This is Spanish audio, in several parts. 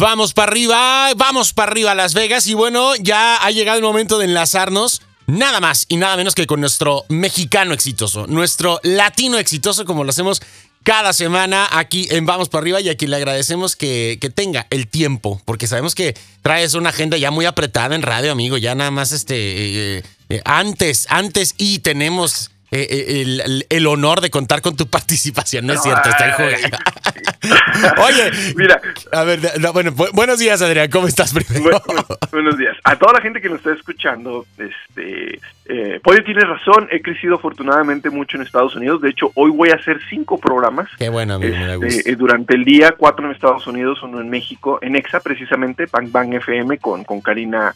Vamos para arriba, vamos para arriba a Las Vegas. Y bueno, ya ha llegado el momento de enlazarnos nada más y nada menos que con nuestro mexicano exitoso, nuestro latino exitoso como lo hacemos cada semana aquí en Vamos para arriba y a quien le agradecemos que, tenga el tiempo, porque sabemos que traes una agenda ya muy apretada en radio, amigo, ya nada más este eh, eh, antes, antes y tenemos eh, eh, el, el, honor de contar con tu participación. No es cierto, está jugando. Oye, mira. A ver, no, bueno, buenos días, Adrián. ¿Cómo estás primero? buenos días. A toda la gente que nos está escuchando, este, eh, Pollo tiene razón. He crecido afortunadamente mucho en Estados Unidos. De hecho, hoy voy a hacer cinco programas. Qué bueno, amigo, este, Durante el día, cuatro en Estados Unidos, uno en México, en EXA precisamente, Bang Bang FM con, con Karina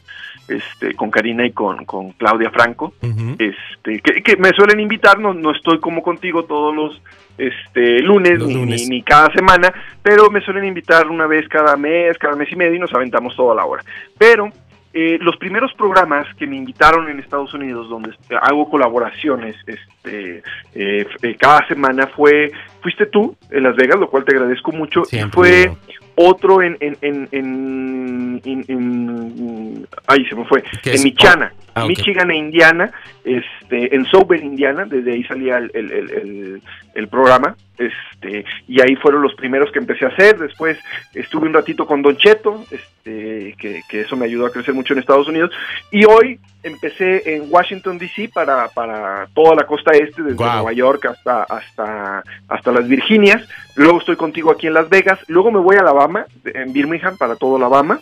este, con Karina y con, con Claudia Franco, este, que, me suelen invitar, no, no estoy como contigo todos los este lunes, ni, Ni, cada semana, pero me suelen invitar una vez cada mes, cada mes y medio y nos aventamos toda la hora. Pero eh, los primeros programas que me invitaron en Estados Unidos, donde hago colaboraciones este, eh, eh, cada semana, fue, fuiste tú en Las Vegas, lo cual te agradezco mucho, y fue otro en, en, en, en, ahí se me fue, en Michana, ah, Michigan e Indiana, este, en Sober, Indiana, desde ahí salía el, el, el, el, programa, este, y ahí fueron los primeros que empecé a hacer, después estuve un ratito con Don Cheto, este, que, que eso me ayudó a crecer mucho en Estados Unidos, y hoy empecé en Washington DC para, para toda la costa este, desde Nueva York hasta, hasta, hasta las Virginias. Luego estoy contigo aquí en Las Vegas. Luego me voy a Alabama, en Birmingham, para todo Alabama.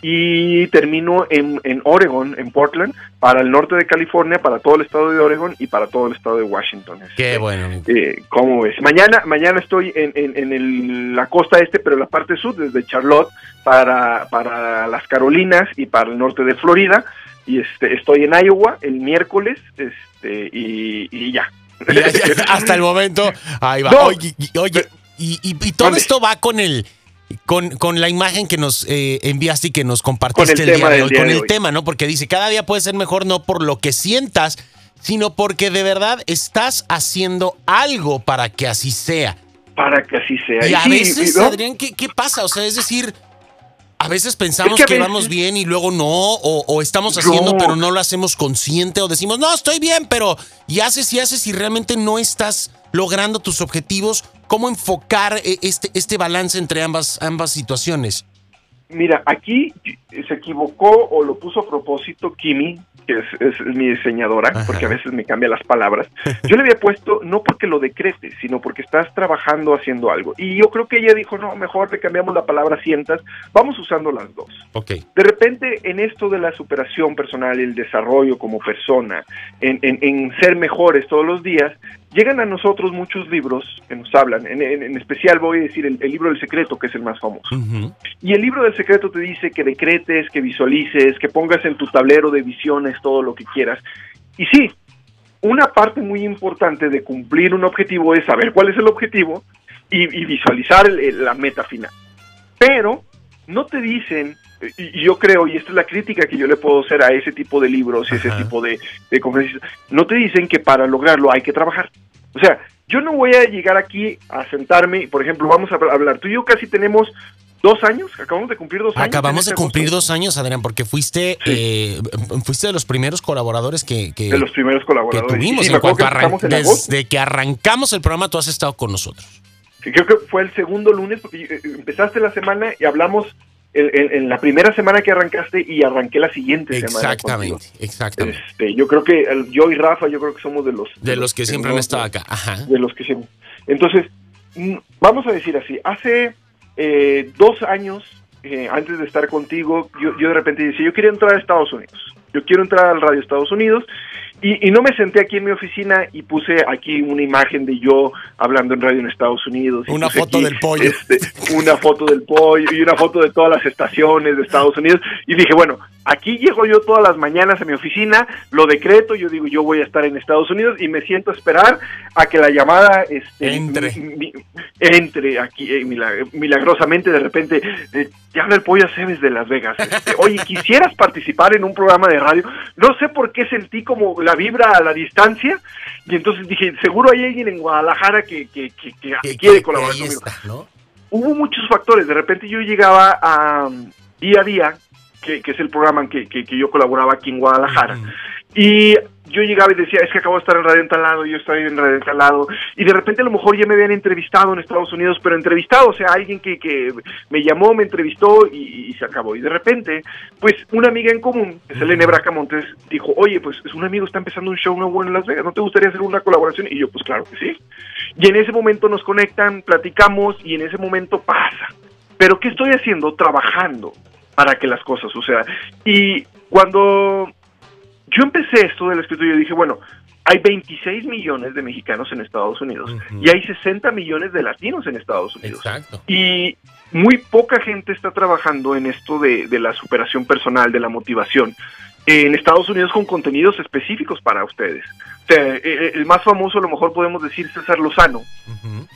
Y termino en, en Oregon, en Portland, para el norte de California, para todo el estado de Oregon y para todo el estado de Washington. Qué bueno. Eh, ¿Cómo ves? Mañana, mañana estoy en, en, en la costa este, pero en la parte sur, desde Charlotte para, para las Carolinas y para el norte de Florida y este estoy en Iowa el miércoles este y, ya. hasta el momento ahí va oye, y, todo esto va con el con, con, la imagen que nos eh, enviaste y que nos compartiste el, día de hoy, con el tema, ¿no? Porque dice, cada día puede ser mejor no por lo que sientas, sino porque de verdad estás haciendo algo para que así sea. Para que así sea. Y a veces, Adrián, ¿qué, ¿qué pasa? O sea, es decir, a veces pensamos que, vamos bien y luego no, o, estamos haciendo pero no lo hacemos consciente, o decimos, no, estoy bien, pero y haces y haces y realmente no estás logrando tus objetivos. ¿Cómo enfocar eh, este, este balance entre ambas, ambas situaciones? Mira, aquí se equivocó o lo puso a propósito Kimi, que es, mi diseñadora, porque a veces me cambia las palabras. Yo le había puesto no porque lo decretes, sino porque estás trabajando haciendo algo. Y yo creo que ella dijo, no, mejor le cambiamos la palabra sientas, vamos usando las dos. Okay. De repente, en esto de la superación personal y el desarrollo como persona, en, en ser mejores todos los días, llegan a nosotros muchos libros que nos hablan, en, especial voy a decir el, libro del secreto, que es el más famoso. Y el libro del secreto te dice que decretes, que visualices, que pongas en tu tablero de visiones todo lo que quieras. Y sí, una parte muy importante de cumplir un objetivo es saber cuál es el objetivo y, visualizar la meta final. Pero no te dicen y yo creo, y esta es la crítica que yo le puedo hacer a ese tipo de libros y ese tipo de, de, conferencias, no te dicen que para lograrlo hay que trabajar. O sea, yo no voy a llegar aquí a sentarme, por ejemplo, vamos a hablar, tú y yo casi tenemos dos años, acabamos de cumplir dos años. Acabamos de cumplir dos años, Adrián, porque fuiste eh, fuiste de los primeros colaboradores que, de los primeros colaboradores. tuvimos en cuanto desde que arrancamos el programa tú has estado con nosotros. creo que fue el segundo lunes, porque eh, empezaste la semana y hablamos en, la primera semana que arrancaste y arranqué la siguiente semana. Exactamente, exactamente. Este, yo creo que yo y Rafa, yo creo que somos de los... De, los, que siempre han estado acá, Ajá. De los que siempre... Entonces, mm, vamos a decir así, hace eh, dos años, eh, antes de estar contigo, yo, yo de repente decía, yo quiero entrar a Estados Unidos, yo quiero entrar al Radio Estados Unidos y, no me senté aquí en mi oficina y puse aquí una imagen de yo hablando en radio en Estados Unidos. una foto del pollo. Este, una foto del pollo y una foto de todas las estaciones de Estados Unidos. Y dije, bueno, aquí llego yo todas las mañanas a mi oficina, lo decreto, yo digo, yo voy a estar en Estados Unidos y me siento a esperar a que la llamada este, entre. entre aquí eh, milagrosamente de repente. Eh, te habla el pollo Aceves de Las Vegas. Este, oye, quisieras participar en un programa de radio. No sé por qué sentí como la vibra a la distancia. Y entonces dije, seguro hay alguien en Guadalajara que, que, que, quiere colaborar conmigo. hubo muchos factores. De repente yo llegaba a Día a Día, que, es el programa en que, que, yo colaboraba aquí en Guadalajara, y yo llegaba y decía, es que acabo de estar en radio en yo estoy en radio en y de repente a lo mejor ya me habían entrevistado en Estados Unidos, pero entrevistado, o sea, alguien que, que me llamó, me entrevistó y, se acabó. Y de repente, pues una amiga en común, que es Elena Bracamontes, dijo, oye, pues es un amigo está empezando un show nuevo en Las Vegas, ¿no te gustaría hacer una colaboración? Y yo, pues claro que sí. Y en ese momento nos conectan, platicamos y en ese momento pasa. Pero ¿qué estoy haciendo? Trabajando para que las cosas sucedan. Y cuando yo empecé esto del escrito, yo dije, bueno, hay 26 millones de mexicanos en Estados Unidos y hay 60 millones de latinos en Estados Unidos. Exacto. Y muy poca gente está trabajando en esto de, la superación personal, de la motivación. En Estados Unidos con contenidos específicos para ustedes. O sea, e, e, el más famoso a lo mejor podemos decir César Lozano,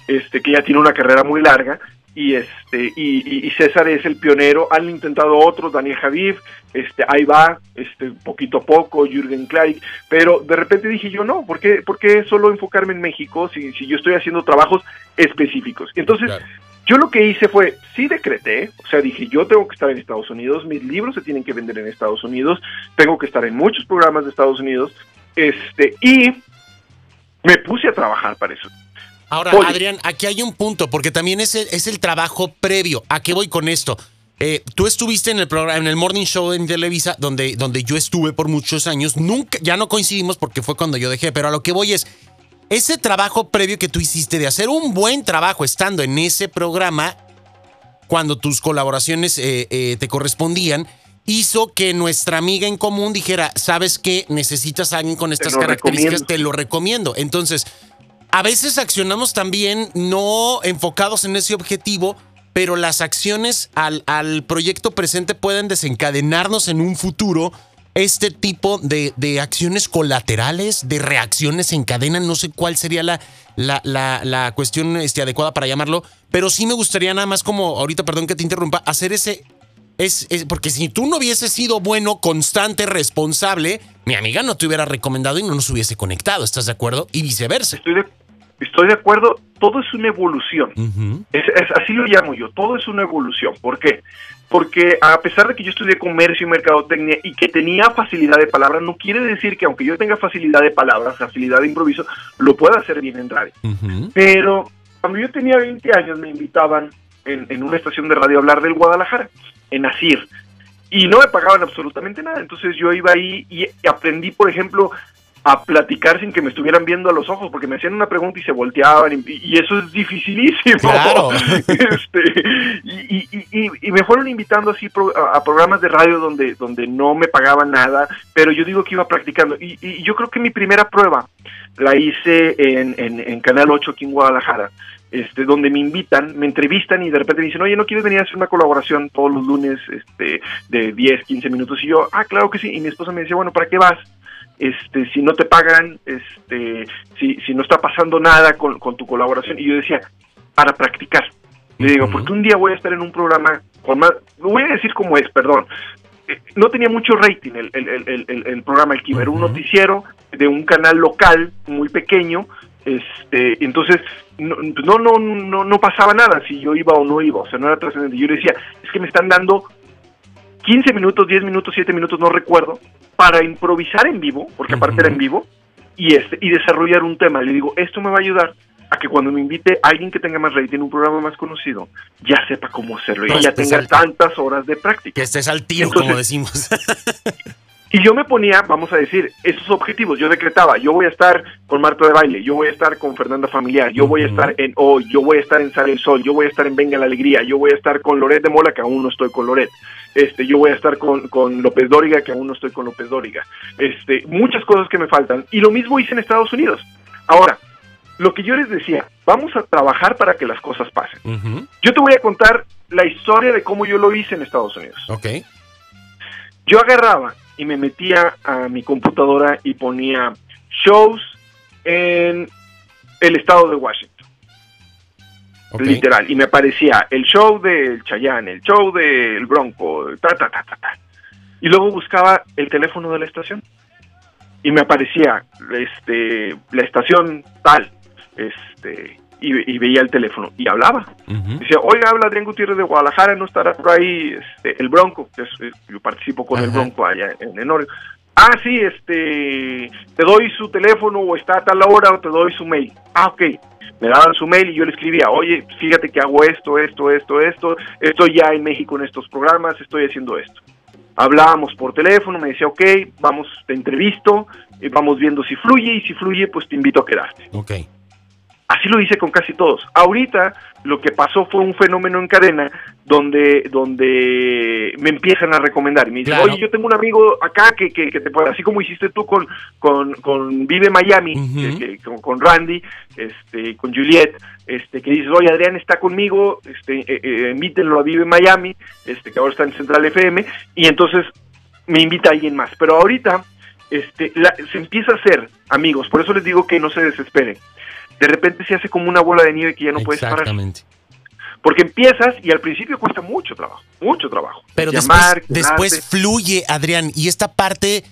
este que ya tiene una carrera muy larga y este y, César es el pionero. Han intentado otros Daniel Javiv este ahí va este poquito a poco Jürgen Klein pero de repente dije yo no ¿por qué, por qué solo enfocarme en México si, si yo estoy haciendo trabajos específicos entonces yo lo que hice fue sí decreté o sea dije yo tengo que estar en Estados Unidos mis libros se tienen que vender en Estados Unidos tengo que estar en muchos programas de Estados Unidos este y me puse a trabajar para eso Ahora, Adrián, aquí hay un punto, porque también es el, es el trabajo previo. ¿A qué voy con esto? Eh, tú estuviste en el programa, en el Morning Show en Televisa, donde, donde yo estuve por muchos años. Nunca, ya no coincidimos porque fue cuando yo dejé, pero a lo que voy es, ese trabajo previo que tú hiciste de hacer un buen trabajo estando en ese programa, cuando tus colaboraciones eh, eh, te correspondían, hizo que nuestra amiga en común dijera, sabes qué, necesitas a alguien con estas características, te lo recomiendo. Entonces, a veces accionamos también no enfocados en ese objetivo, pero las acciones al, al proyecto presente pueden desencadenarnos en un futuro este tipo de, de, acciones colaterales, de reacciones en cadena, no sé cuál sería la, la, la, cuestión este, adecuada para llamarlo, pero sí me gustaría nada más como, ahorita perdón que te interrumpa, hacer ese... Es, es, porque si tú no hubieses sido bueno, constante, responsable, mi amiga no te hubiera recomendado y no nos hubiese conectado, ¿estás de acuerdo? Y viceversa. Estoy de, estoy de acuerdo, todo es una evolución. es, así lo llamo yo, todo es una evolución. ¿Por qué? Porque a pesar de que yo estudié comercio y mercadotecnia y que tenía facilidad de palabra, no quiere decir que aunque yo tenga facilidad de palabras, facilidad de improviso, lo pueda hacer bien en radio. Pero cuando yo tenía 20 años me invitaban en, en, una estación de radio a hablar del Guadalajara, en Asir. Y no me pagaban absolutamente nada. Entonces yo iba ahí y aprendí, por ejemplo, a platicar sin que me estuvieran viendo a los ojos, porque me hacían una pregunta y se volteaban, y, eso es dificilísimo. Este, y, me fueron invitando así a, programas de radio donde, donde no me pagaban nada, pero yo digo que iba practicando. Y, yo creo que mi primera prueba la hice en, en, Canal 8 aquí en Guadalajara. Este, donde me invitan, me entrevistan y de repente me dicen, oye, ¿no quieres venir a hacer una colaboración todos los lunes este, de 10, 15 minutos? Y yo, ah, claro que sí. Y mi esposa me decía, bueno, ¿para qué vas? Este, si no te pagan, este, si, si no está pasando nada con, tu colaboración. Y yo decía, para practicar. Le digo, porque un día voy a estar en un programa con más, voy a decir cómo es, perdón. Eh, no tenía mucho rating el, el, el, el, programa El Kiber, un noticiero de un canal local muy pequeño, este, entonces no, no, no, no, no pasaba nada si yo iba o no iba, o sea, no era trascendente. Yo decía, es que me están dando 15 minutos, 10 minutos, 7 minutos, no recuerdo, para improvisar en vivo, porque aparte era en vivo, y, este, y desarrollar un tema. Le digo, esto me va a ayudar a que cuando me invite alguien que tenga más rating, un programa más conocido, ya sepa cómo hacerlo y pues ya tenga tantas horas de práctica. Que estés al tiro, como decimos. y yo me ponía, vamos a decir, esos objetivos. Yo decretaba, yo voy a estar con Marta de Baile, yo voy a estar con Fernanda Familiar, yo voy a estar en Hoy, yo voy a estar en Sale el Sol, yo voy a estar en Venga la Alegría, yo voy a estar con Loret de Mola, que aún no estoy con Loret este, yo voy a estar con, con López Dóriga, que aún no estoy con López Dóriga, este, muchas cosas que me faltan. Y lo mismo hice en Estados Unidos. Ahora, lo que yo les decía, vamos a trabajar para que las cosas pasen. Yo te voy a contar la historia de cómo yo lo hice en Estados Unidos. Ok. Yo agarraba y me metía a mi computadora y ponía shows en el estado de Washington literal. Y me aparecía el show del Chayanne, el show del Bronco, ta, ta, ta, ta, ta. Y luego buscaba el teléfono de la estación. Y me aparecía este, la estación tal. Este, y, veía el teléfono y hablaba. Dice, oiga, habla Adrián Gutiérrez de Guadalajara, no estará por ahí este, el Bronco, que eh, yo participo con el Bronco allá en Enorio. Ah, sí, este, te doy su teléfono o está a tal hora o te doy su mail. Ah, ok. Me daban su mail y yo le escribía, oye, fíjate que hago esto, esto, esto, esto, estoy ya en México en estos programas, estoy haciendo esto. Hablábamos por teléfono, me decía, ok, vamos, te entrevisto, y vamos viendo si fluye y si fluye, pues te invito a quedarte. Ok. Así lo hice con casi todos. Ahorita lo que pasó fue un fenómeno en cadena donde, donde me empiezan a recomendar. Me dicen, oye, yo tengo un amigo acá que, que, te puede, así como hiciste tú con, con, con Vive Miami, con, Randy, este, con Juliet, este, que dices, oye, Adrián está conmigo, este, eh, eh, invítenlo a Vive Miami, este, que ahora está en Central FM, y entonces me invita alguien más. Pero ahorita este, se empieza a hacer amigos, por eso les digo que no se desesperen de repente se hace como una bola de nieve que ya no puedes parar. Exactamente. Porque empiezas y al principio cuesta mucho trabajo, mucho trabajo. Pero después, después fluye, Adrián, y esta parte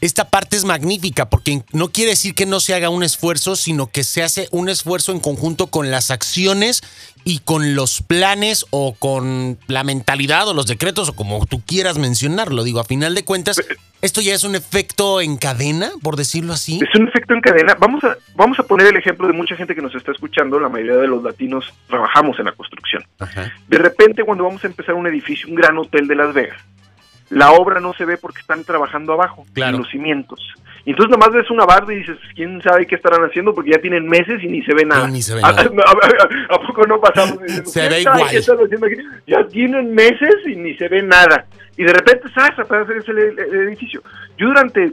esta parte es magnífica porque no quiere decir que no se haga un esfuerzo, sino que se hace un esfuerzo en conjunto con las acciones y con los planes o con la mentalidad o los decretos o como tú quieras mencionarlo. Digo, a final de cuentas, esto ya es un efecto en cadena, por decirlo así. Es un efecto en cadena. Vamos a, vamos a poner el ejemplo de mucha gente que nos está escuchando. La mayoría de los latinos trabajamos en la construcción. De repente, cuando vamos a empezar un edificio, un gran hotel de Las Vegas, la obra no se ve porque están trabajando abajo, en los cimientos. Y entonces nomás ves una barda y dices, ¿quién sabe qué estarán haciendo? Porque ya tienen meses y ni se ve nada. ¿A, poco no pasamos? se ve igual. Ya tienen meses y ni se ve nada. Y de repente, ¿sabes? Aparece el, el, el edificio. Yo durante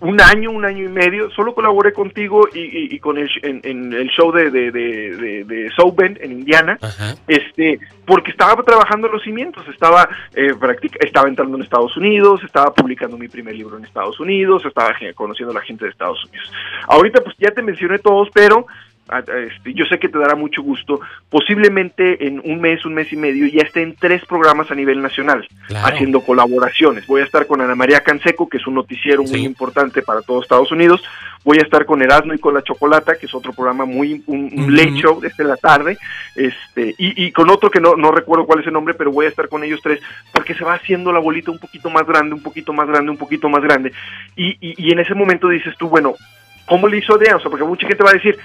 un año, un año y medio, solo colaboré contigo y, y, con el, en, el show de, de, de, de, South Bend en Indiana, este, porque estaba trabajando los cimientos, estaba, eh, estaba entrando en Estados Unidos, estaba publicando mi primer libro en Estados Unidos, estaba conociendo a la gente de Estados Unidos. Ahorita pues ya te mencioné todos, pero este, yo sé que te dará mucho gusto, posiblemente en un mes, un mes y medio, ya esté en tres programas a nivel nacional, haciendo colaboraciones. Voy a estar con Ana María Canseco, que es un noticiero muy importante para todos Estados Unidos. Voy a estar con Erasmo y con la Chocolata, que es otro programa muy, un, un late show desde la tarde, este, y, con otro que no, no recuerdo cuál es el nombre, pero voy a estar con ellos tres, porque se va haciendo la bolita un poquito más grande, un poquito más grande, un poquito más grande. Y, y, en ese momento dices tú, bueno, ¿cómo le hizo de O porque mucha gente va a decir,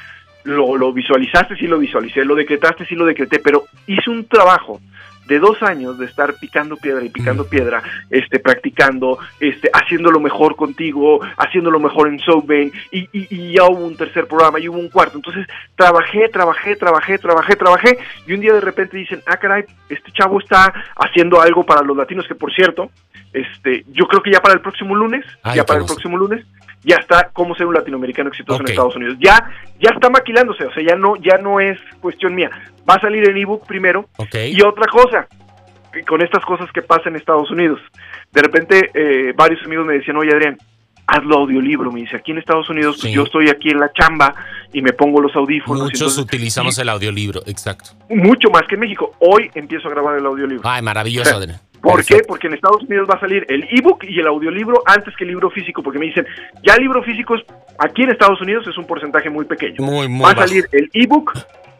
lo, lo visualizaste, sí lo visualicé, lo decretaste, sí lo decreté, pero hice un trabajo de dos años de estar picando piedra y picando piedra, este, practicando, este, haciéndolo mejor contigo, haciéndolo mejor en Southbank, y, y, y, ya hubo un tercer programa, y hubo un cuarto. Entonces, trabajé, trabajé, trabajé, trabajé, trabajé, y un día de repente dicen, ah, caray, este chavo está haciendo algo para los latinos, que por cierto, este, yo creo que ya para el próximo lunes, ya para el próximo lunes, ya está cómo ser un latinoamericano exitoso en Estados Unidos. Ya, ya está maquilándose, o sea, ya no, ya no es cuestión mía. Va a salir en ebook primero. Y otra cosa, con estas cosas que pasan en Estados Unidos. De repente, eh, varios amigos me decían, oye Adrián, hazlo audiolibro. Me dice, aquí en Estados Unidos, pues, yo estoy aquí en la chamba y me pongo los audífonos. Muchos utilizamos el audiolibro, exacto. Mucho más que en México. Hoy empiezo a grabar el audiolibro. Ay, maravilloso, Adrián. ¿Por qué? Porque en Estados Unidos va a salir el ebook y el audiolibro antes que el libro físico, porque me dicen, ya el libro físico es, aquí en Estados Unidos es un porcentaje muy pequeño. Muy, muy va a salir el ebook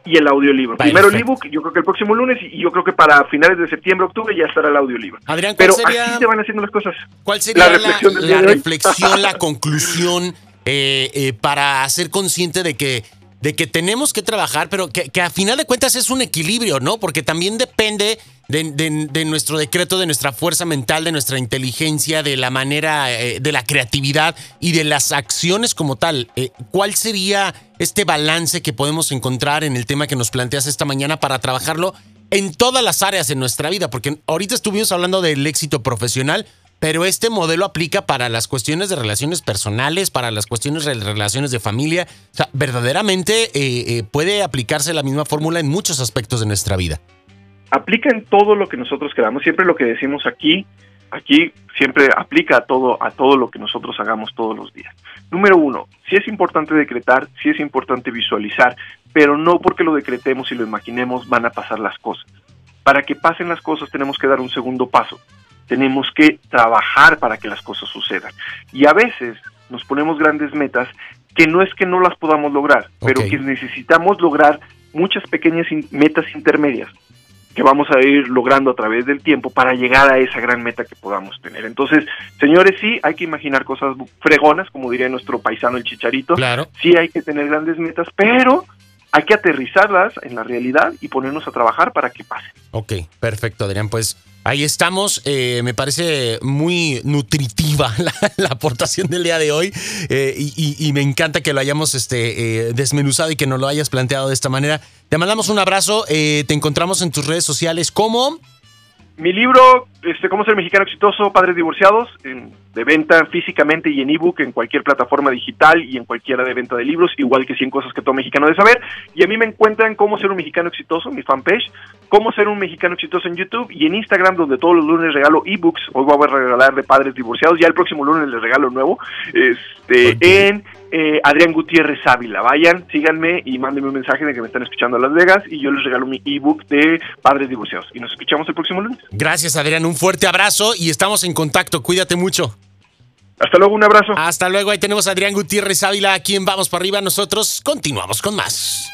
y el audiolibro. Primero el ebook, yo creo que el próximo lunes y yo creo que para finales de septiembre, octubre ya estará el audiolibro. Adrián, Pero así se van haciendo las cosas. ¿Cuál sería la reflexión, la, reflexión, la conclusión eh, eh, para ser consciente de que de que tenemos que trabajar, pero que, que, a final de cuentas es un equilibrio, ¿no? Porque también depende de, nuestro decreto, de nuestra fuerza mental, de nuestra inteligencia, de la manera, eh, de la creatividad y de las acciones como tal. Eh, ¿Cuál sería este balance que podemos encontrar en el tema que nos planteas esta mañana para trabajarlo en todas las áreas de nuestra vida? Porque ahorita estuvimos hablando del éxito profesional, pero este modelo aplica para las cuestiones de relaciones personales, para las cuestiones de relaciones de familia. O sea, verdaderamente eh, eh, puede aplicarse la misma fórmula en muchos aspectos de nuestra vida. Aplica en todo lo que nosotros queramos. Siempre lo que decimos aquí, aquí siempre aplica a todo, a todo lo que nosotros hagamos todos los días. Número uno, sí es importante decretar, sí es importante visualizar, pero no porque lo decretemos y lo imaginemos van a pasar las cosas. Para que pasen las cosas tenemos que dar un segundo paso tenemos que trabajar para que las cosas sucedan. Y a veces nos ponemos grandes metas que no es que no las podamos lograr, pero que necesitamos lograr muchas pequeñas in- metas intermedias que vamos a ir logrando a través del tiempo para llegar a esa gran meta que podamos tener. Entonces, señores, sí, hay que imaginar cosas fregonas, como diría nuestro paisano el chicharito, Claro. sí hay que tener grandes metas, pero hay que aterrizarlas en la realidad y ponernos a trabajar para que pasen. Ok, perfecto, Adrián. Pues ahí estamos. Eh, me parece muy nutritiva la, la aportación del día de hoy eh, y, y- y me encanta que lo hayamos este, eh, desmenuzado y que nos lo hayas planteado de esta manera. Te mandamos un abrazo. te encontramos en tus redes sociales como... Mi libro, este, Cómo ser mexicano exitoso, Padres Divorciados, en- de venta físicamente y en ebook en cualquier plataforma digital y en cualquiera de venta de libros, igual que 100 cosas que todo mexicano debe saber. Y a mí me encuentran Cómo ser un mexicano exitoso, mi fanpage, Cómo ser un mexicano exitoso en YouTube y en Instagram, donde todos los lunes regalo ebooks. Hoy voy a regalar de Padres Divorciados, ya el próximo lunes les regalo nuevo, este, en eh, Adrián Gutiérrez Ávila. Vayan, síganme y mándenme un mensaje de que me están escuchando a Las Vegas y yo les regalo mi ebook de Padres Divorciados. Y nos escuchamos el próximo lunes. Gracias, Adrián. Un fuerte abrazo y estamos en contacto. Cuídate mucho. Hasta luego, un abrazo. Hasta luego. Ahí tenemos a Adrián Gutiérrez Ávila, aquí en Vamos para arriba. Nosotros continuamos con más.